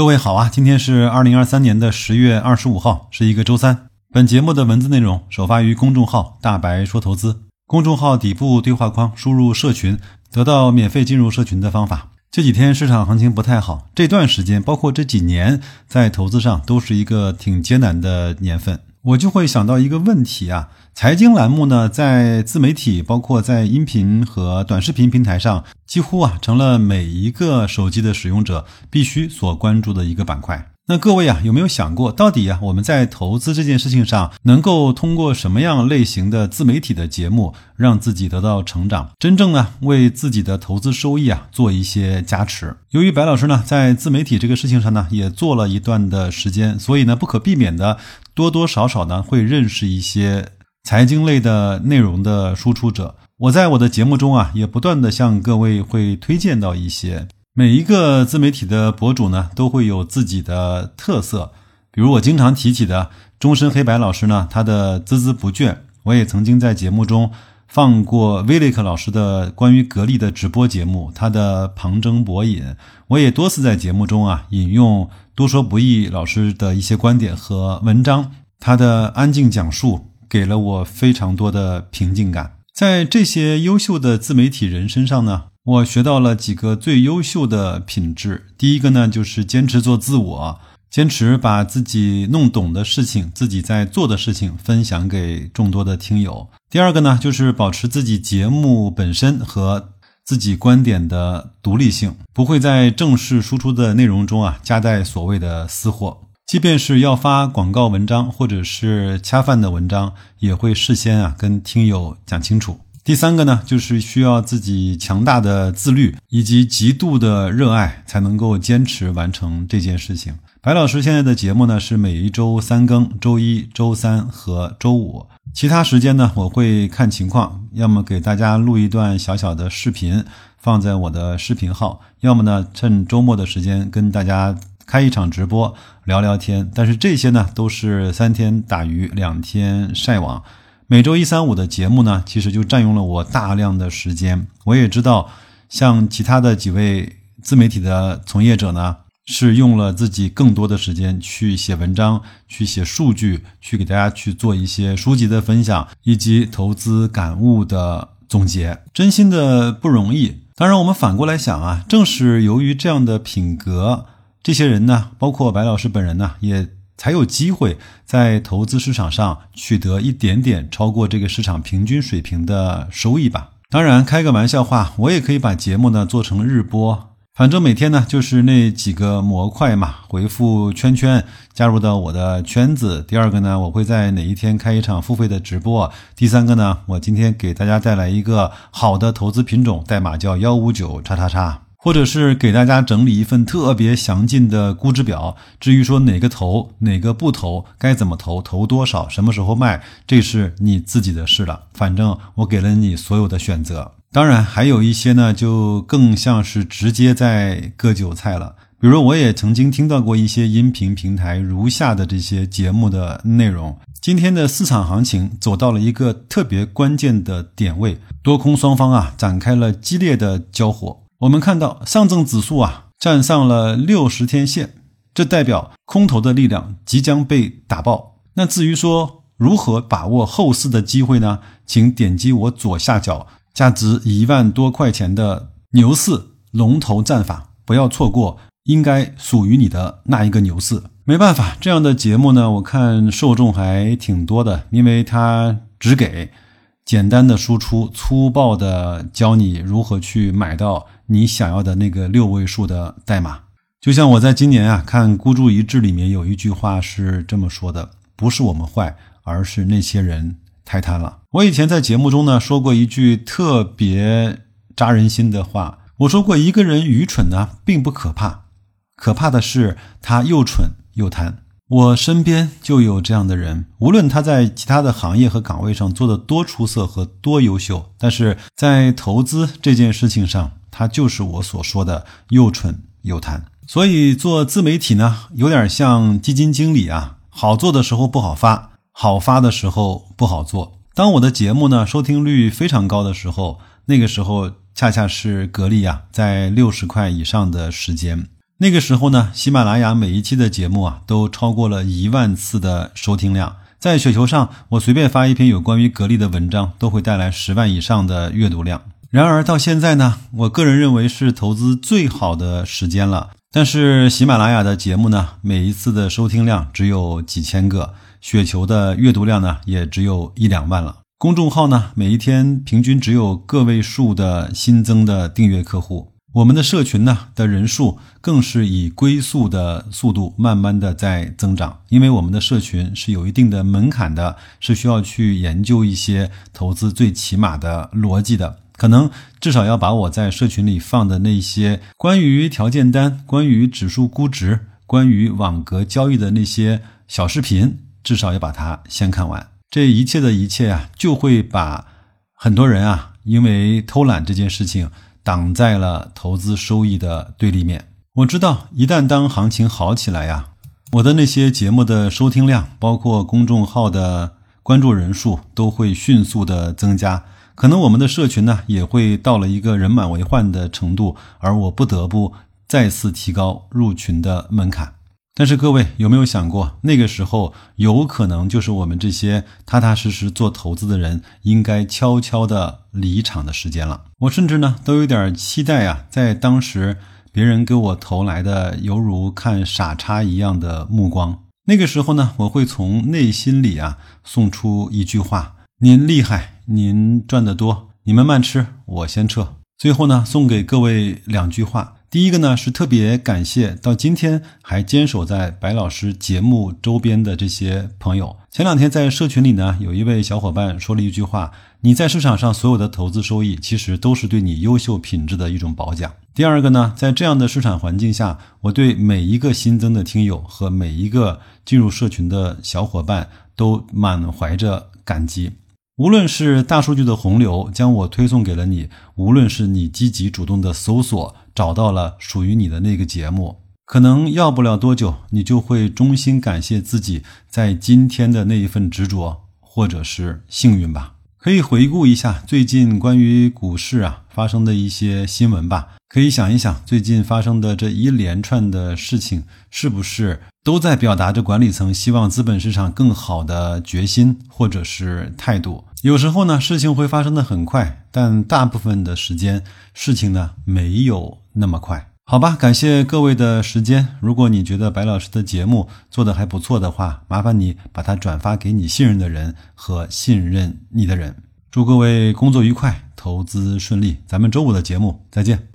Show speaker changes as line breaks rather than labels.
各位好啊，今天是二零二三年的十月二十五号，是一个周三。本节目的文字内容首发于公众号“大白说投资”，公众号底部对话框输入“社群”，得到免费进入社群的方法。这几天市场行情不太好，这段时间包括这几年在投资上都是一个挺艰难的年份。我就会想到一个问题啊，财经栏目呢，在自媒体，包括在音频和短视频平台上，几乎啊成了每一个手机的使用者必须所关注的一个板块。那各位啊，有没有想过，到底啊我们在投资这件事情上，能够通过什么样类型的自媒体的节目，让自己得到成长，真正呢为自己的投资收益啊做一些加持？由于白老师呢在自媒体这个事情上呢也做了一段的时间，所以呢不可避免的多多少少呢会认识一些财经类的内容的输出者。我在我的节目中啊也不断的向各位会推荐到一些。每一个自媒体的博主呢，都会有自己的特色。比如我经常提起的终身黑白老师呢，他的孜孜不倦。我也曾经在节目中放过威利克老师的关于格力的直播节目，他的旁征博引。我也多次在节目中啊引用多说不易老师的一些观点和文章，他的安静讲述给了我非常多的平静感。在这些优秀的自媒体人身上呢。我学到了几个最优秀的品质。第一个呢，就是坚持做自我，坚持把自己弄懂的事情、自己在做的事情分享给众多的听友。第二个呢，就是保持自己节目本身和自己观点的独立性，不会在正式输出的内容中啊夹带所谓的私货。即便是要发广告文章或者是恰饭的文章，也会事先啊跟听友讲清楚。第三个呢，就是需要自己强大的自律以及极度的热爱，才能够坚持完成这件事情。白老师现在的节目呢是每一周三更，周一周三和周五，其他时间呢我会看情况，要么给大家录一段小小的视频放在我的视频号，要么呢趁周末的时间跟大家开一场直播聊聊天。但是这些呢都是三天打鱼两天晒网。每周一、三、五的节目呢，其实就占用了我大量的时间。我也知道，像其他的几位自媒体的从业者呢，是用了自己更多的时间去写文章、去写数据、去给大家去做一些书籍的分享，以及投资感悟的总结，真心的不容易。当然，我们反过来想啊，正是由于这样的品格，这些人呢，包括白老师本人呢，也。才有机会在投资市场上取得一点点超过这个市场平均水平的收益吧。当然，开个玩笑话，我也可以把节目呢做成日播，反正每天呢就是那几个模块嘛，回复圈圈加入到我的圈子。第二个呢，我会在哪一天开一场付费的直播。第三个呢，我今天给大家带来一个好的投资品种，代码叫幺五九叉叉叉。或者是给大家整理一份特别详尽的估值表，至于说哪个投哪个不投，该怎么投，投多少，什么时候卖，这是你自己的事了。反正我给了你所有的选择。当然，还有一些呢，就更像是直接在割韭菜了。比如，我也曾经听到过一些音频平台如下的这些节目的内容：今天的市场行情走到了一个特别关键的点位，多空双方啊展开了激烈的交火。我们看到上证指数啊站上了六十天线，这代表空头的力量即将被打爆。那至于说如何把握后市的机会呢？请点击我左下角价值一万多块钱的牛市龙头战法，不要错过应该属于你的那一个牛市。没办法，这样的节目呢，我看受众还挺多的，因为它只给简单的输出，粗暴的教你如何去买到。你想要的那个六位数的代码，就像我在今年啊看《孤注一掷》里面有一句话是这么说的：不是我们坏，而是那些人太贪了。我以前在节目中呢说过一句特别扎人心的话，我说过一个人愚蠢呢并不可怕，可怕的是他又蠢又贪。我身边就有这样的人，无论他在其他的行业和岗位上做的多出色和多优秀，但是在投资这件事情上。他就是我所说的又蠢又贪，所以做自媒体呢，有点像基金经理啊，好做的时候不好发，好发的时候不好做。当我的节目呢收听率非常高的时候，那个时候恰恰是格力啊在六十块以上的时间。那个时候呢，喜马拉雅每一期的节目啊，都超过了一万次的收听量。在雪球上，我随便发一篇有关于格力的文章，都会带来十万以上的阅读量。然而到现在呢，我个人认为是投资最好的时间了。但是喜马拉雅的节目呢，每一次的收听量只有几千个，雪球的阅读量呢，也只有一两万了。公众号呢，每一天平均只有个位数的新增的订阅客户。我们的社群呢的人数更是以龟速的速度慢慢的在增长，因为我们的社群是有一定的门槛的，是需要去研究一些投资最起码的逻辑的，可能至少要把我在社群里放的那些关于条件单、关于指数估值、关于网格交易的那些小视频，至少要把它先看完。这一切的一切啊，就会把很多人啊，因为偷懒这件事情。挡在了投资收益的对立面。我知道，一旦当行情好起来呀，我的那些节目的收听量，包括公众号的关注人数，都会迅速的增加。可能我们的社群呢，也会到了一个人满为患的程度，而我不得不再次提高入群的门槛。但是各位有没有想过，那个时候有可能就是我们这些踏踏实实做投资的人应该悄悄的离场的时间了？我甚至呢都有点期待啊，在当时别人给我投来的犹如看傻叉一样的目光，那个时候呢，我会从内心里啊送出一句话：“您厉害，您赚得多，你们慢吃，我先撤。”最后呢，送给各位两句话。第一个呢是特别感谢到今天还坚守在白老师节目周边的这些朋友。前两天在社群里呢，有一位小伙伴说了一句话：“你在市场上所有的投资收益，其实都是对你优秀品质的一种褒奖。”第二个呢，在这样的市场环境下，我对每一个新增的听友和每一个进入社群的小伙伴都满怀着感激。无论是大数据的洪流将我推送给了你，无论是你积极主动的搜索找到了属于你的那个节目，可能要不了多久，你就会衷心感谢自己在今天的那一份执着，或者是幸运吧。可以回顾一下最近关于股市啊发生的一些新闻吧。可以想一想，最近发生的这一连串的事情，是不是都在表达着管理层希望资本市场更好的决心或者是态度？有时候呢，事情会发生的很快，但大部分的时间，事情呢没有那么快。好吧，感谢各位的时间。如果你觉得白老师的节目做的还不错的话，麻烦你把它转发给你信任的人和信任你的人。祝各位工作愉快，投资顺利。咱们周五的节目再见。